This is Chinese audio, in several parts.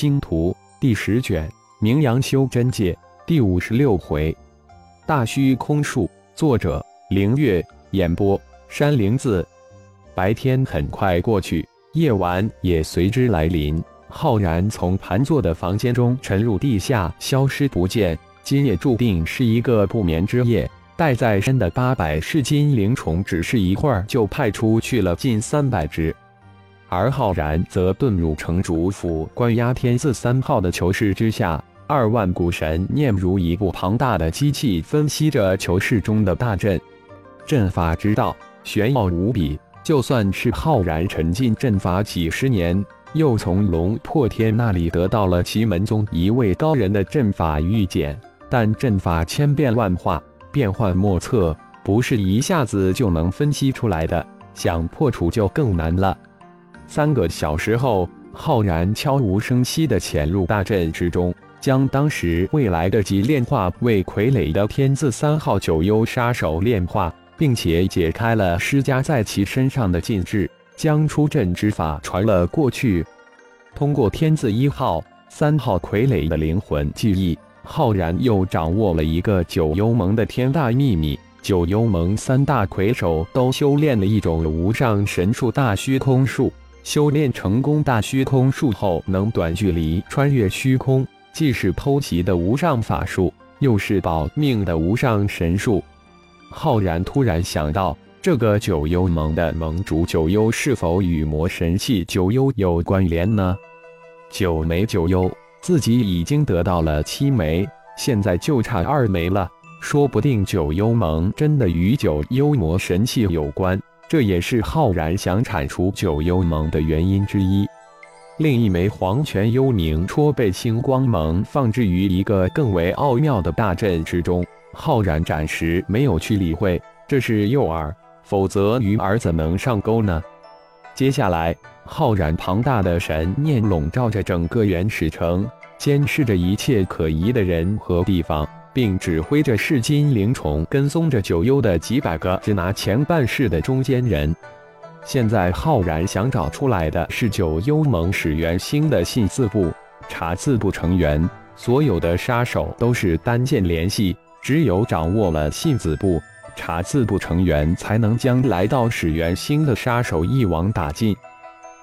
星图》第十卷《名扬修真界》第五十六回，大虚空术。作者：凌月。演播：山灵子。白天很快过去，夜晚也随之来临。浩然从盘坐的房间中沉入地下，消失不见。今夜注定是一个不眠之夜。带在身的八百噬金灵虫，只是一会儿就派出去了近三百只。而浩然则遁入城主府关押天字三号的囚室之下，二万股神念如一部庞大的机器，分析着囚室中的大阵。阵法之道玄奥无比，就算是浩然沉浸阵法几十年。又从龙破天那里得到了奇门宗一位高人的阵法预见，但阵法千变万化，变幻莫测，不是一下子就能分析出来的。想破除就更难了。三个小时后，浩然悄无声息地潜入大阵之中，将当时未来得及炼化为傀儡的天字三号九幽杀手炼化，并且解开了施加在其身上的禁制。将出阵之法传了过去，通过天字一号、三号傀儡的灵魂记忆，浩然又掌握了一个九幽盟的天大秘密。九幽盟三大魁首都修炼了一种无上神术——大虚空术。修炼成功大虚空术后，能短距离穿越虚空，既是偷袭的无上法术，又是保命的无上神术。浩然突然想到。这个九幽盟的盟主九幽是否与魔神器九幽有关联呢？九枚九幽，自己已经得到了七枚，现在就差二枚了。说不定九幽盟真的与九幽魔神器有关，这也是浩然想铲除九幽盟的原因之一。另一枚黄泉幽冥戳被星光盟放置于一个更为奥妙的大阵之中，浩然暂时没有去理会，这是诱饵。否则，鱼儿怎能上钩呢？接下来，浩然庞大的神念笼罩着整个原始城，监视着一切可疑的人和地方，并指挥着噬金灵虫跟踪着九幽的几百个只拿钱办事的中间人。现在，浩然想找出来的是九幽盟始元星的信字部、查字部成员，所有的杀手都是单线联系，只有掌握了信字部。查字部成员才能将来到始元星的杀手一网打尽。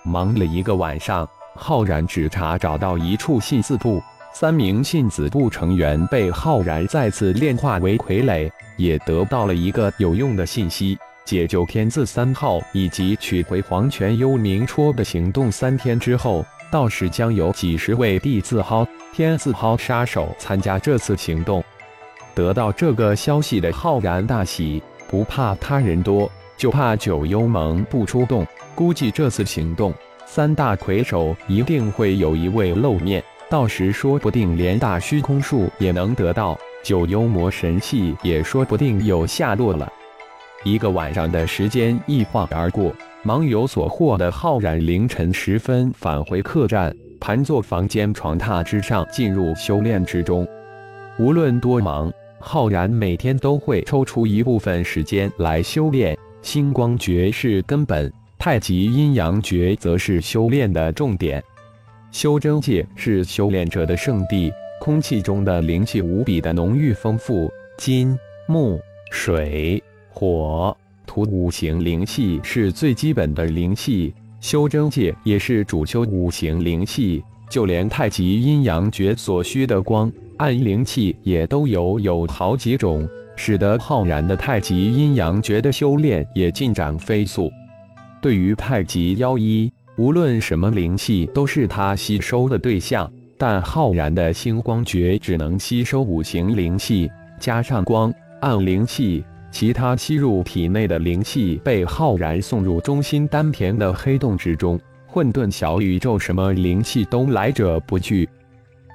忙了一个晚上，浩然只查找到一处信字部，三名信子部成员被浩然再次炼化为傀儡，也得到了一个有用的信息：解救天字三号以及取回黄泉幽冥戳的行动三天之后，到时将有几十位地字号、天字号杀手参加这次行动。得到这个消息的浩然大喜，不怕他人多，就怕九幽盟不出动。估计这次行动，三大魁首一定会有一位露面，到时说不定连大虚空术也能得到，九幽魔神器也说不定有下落了。一个晚上的时间一晃而过，忙有所获的浩然凌晨时分返回客栈，盘坐房间床榻之上，进入修炼之中。无论多忙。浩然每天都会抽出一部分时间来修炼星光诀是根本，太极阴阳诀则是修炼的重点。修真界是修炼者的圣地，空气中的灵气无比的浓郁丰富，金、木、水、火、土五行灵气是最基本的灵气。修真界也是主修五行灵气，就连太极阴阳诀所需的光。暗灵气也都有有好几种，使得浩然的太极阴阳诀的修炼也进展飞速。对于太极妖一，无论什么灵气都是他吸收的对象，但浩然的星光诀只能吸收五行灵气，加上光暗灵气，其他吸入体内的灵气被浩然送入中心丹田的黑洞之中，混沌小宇宙什么灵气都来者不拒。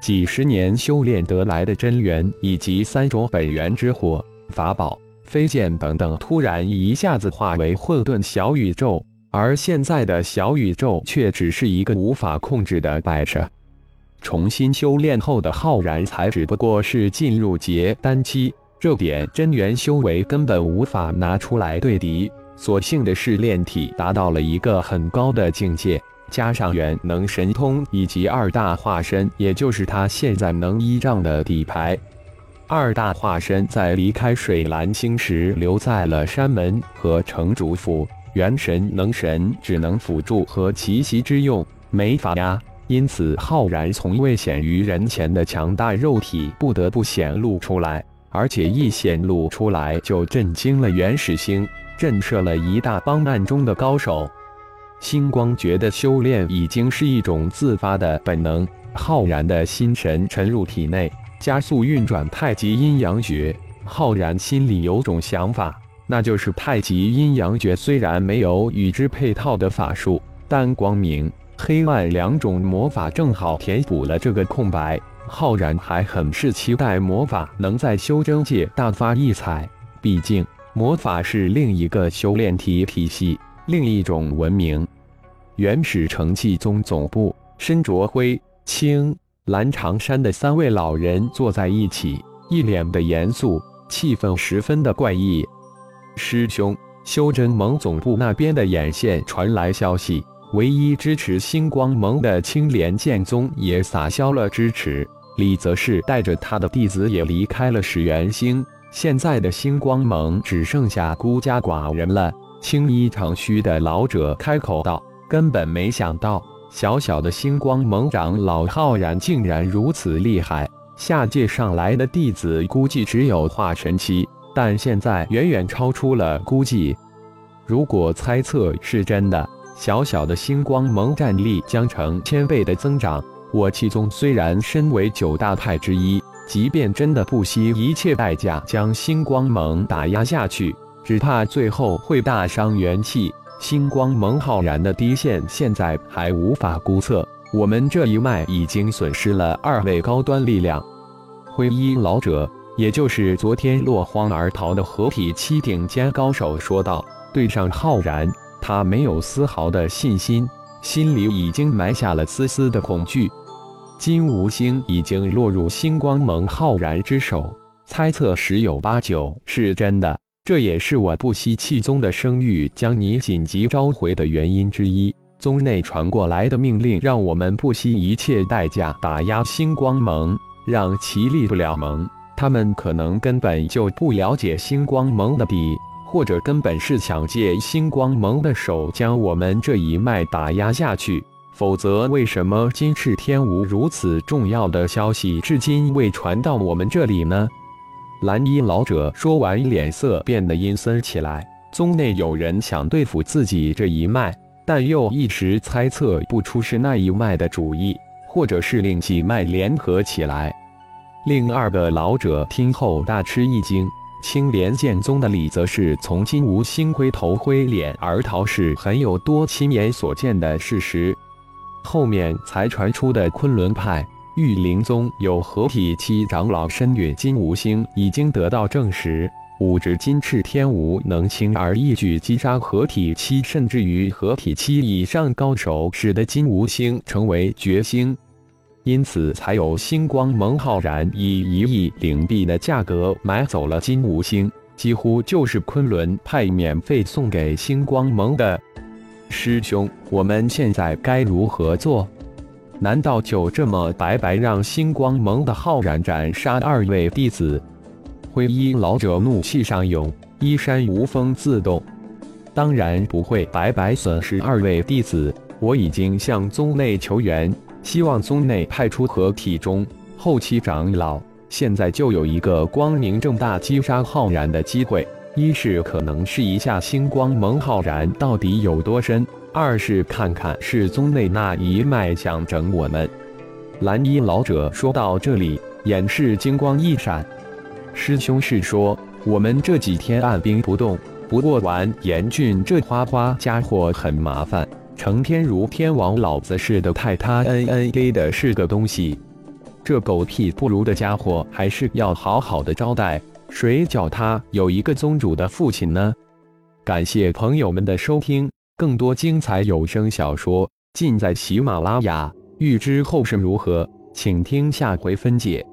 几十年修炼得来的真元，以及三种本源之火、法宝、飞剑等等，突然一下子化为混沌小宇宙，而现在的小宇宙却只是一个无法控制的摆设。重新修炼后的浩然，才只不过是进入结丹期，这点真元修为根本无法拿出来对敌。所幸的是，炼体达到了一个很高的境界，加上元能神通以及二大化身，也就是他现在能依仗的底牌。二大化身在离开水蓝星时留在了山门和城主府，元神能神只能辅助和奇袭之用，没法压。因此，浩然从未显于人前的强大肉体不得不显露出来，而且一显露出来就震惊了元始星，震慑了一大帮暗中的高手。星光诀的修炼已经是一种自发的本能。浩然的心神沉入体内，加速运转太极阴阳诀。浩然心里有种想法，那就是太极阴阳诀虽然没有与之配套的法术，但光明、黑暗两种魔法正好填补了这个空白。浩然还很是期待魔法能在修真界大发异彩，毕竟魔法是另一个修炼体体系。另一种文明，原始成器宗总部，身着灰青蓝长衫的三位老人坐在一起，一脸的严肃，气氛十分的怪异。师兄，修真盟总部那边的眼线传来消息，唯一支持星光盟的青莲剑宗也撒消了支持，李则是带着他的弟子也离开了始元星，现在的星光盟只剩下孤家寡人了。青衣长须的老者开口道：“根本没想到，小小的星光盟长老浩然竟然如此厉害。下界上来的弟子估计只有化神期，但现在远远超出了估计。如果猜测是真的，小小的星光盟战力将成千倍的增长。我气宗虽然身为九大派之一，即便真的不惜一切代价将星光盟打压下去。”只怕最后会大伤元气。星光盟浩然的低线现在还无法估测，我们这一脉已经损失了二位高端力量。灰衣老者，也就是昨天落荒而逃的合体七顶尖高手说道：“对上浩然，他没有丝毫的信心，心里已经埋下了丝丝的恐惧。金无星已经落入星光盟浩然之手，猜测十有八九是真的。”这也是我不惜气宗的声誉将你紧急召回的原因之一。宗内传过来的命令，让我们不惜一切代价打压星光盟，让其立不了盟。他们可能根本就不了解星光盟的底，或者根本是想借星光盟的手将我们这一脉打压下去。否则，为什么金翅天无如此重要的消息至今未传到我们这里呢？蓝衣老者说完，脸色变得阴森起来。宗内有人想对付自己这一脉，但又一时猜测不出是那一脉的主意，或者是另几脉联合起来。另二个老者听后大吃一惊：青莲剑宗的李则是从金无星灰头灰脸而逃，是很有多亲眼所见的事实。后面才传出的昆仑派。玉灵宗有合体期长老身陨金无星，已经得到证实。五指金翅天无能轻而易举击杀合体期，甚至于合体期以上高手，使得金无星成为绝星。因此，才有星光盟浩然以一亿灵币的价格买走了金无星，几乎就是昆仑派免费送给星光盟的。师兄，我们现在该如何做？难道就这么白白让星光盟的浩然斩杀二位弟子？灰衣老者怒气上涌，衣衫无风自动。当然不会白白损失二位弟子，我已经向宗内求援，希望宗内派出合体中后期长老。现在就有一个光明正大击杀浩然的机会，一是可能试一下星光盟浩然到底有多深。二是看看是宗内那一脉想整我们。蓝衣老者说到这里，眼视金光一闪。师兄是说我们这几天按兵不动，不过玩严峻这花花家伙很麻烦，成天如天王老子似的太他 N N A 的是个东西。这狗屁不如的家伙还是要好好的招待。谁叫他有一个宗主的父亲呢？感谢朋友们的收听。更多精彩有声小说尽在喜马拉雅，欲知后事如何，请听下回分解。